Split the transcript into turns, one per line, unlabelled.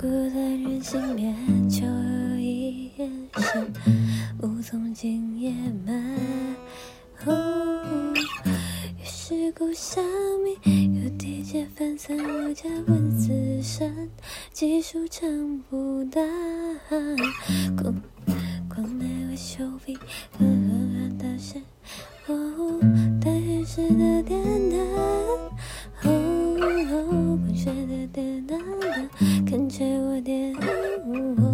孤单人心恋，求一眼神，无从今夜满。于是故乡明，又提前分散我家文字声，计数成不淡。光光那位秀笔，狠狠的是，哦，但是的觉得的那个，看着我的。哦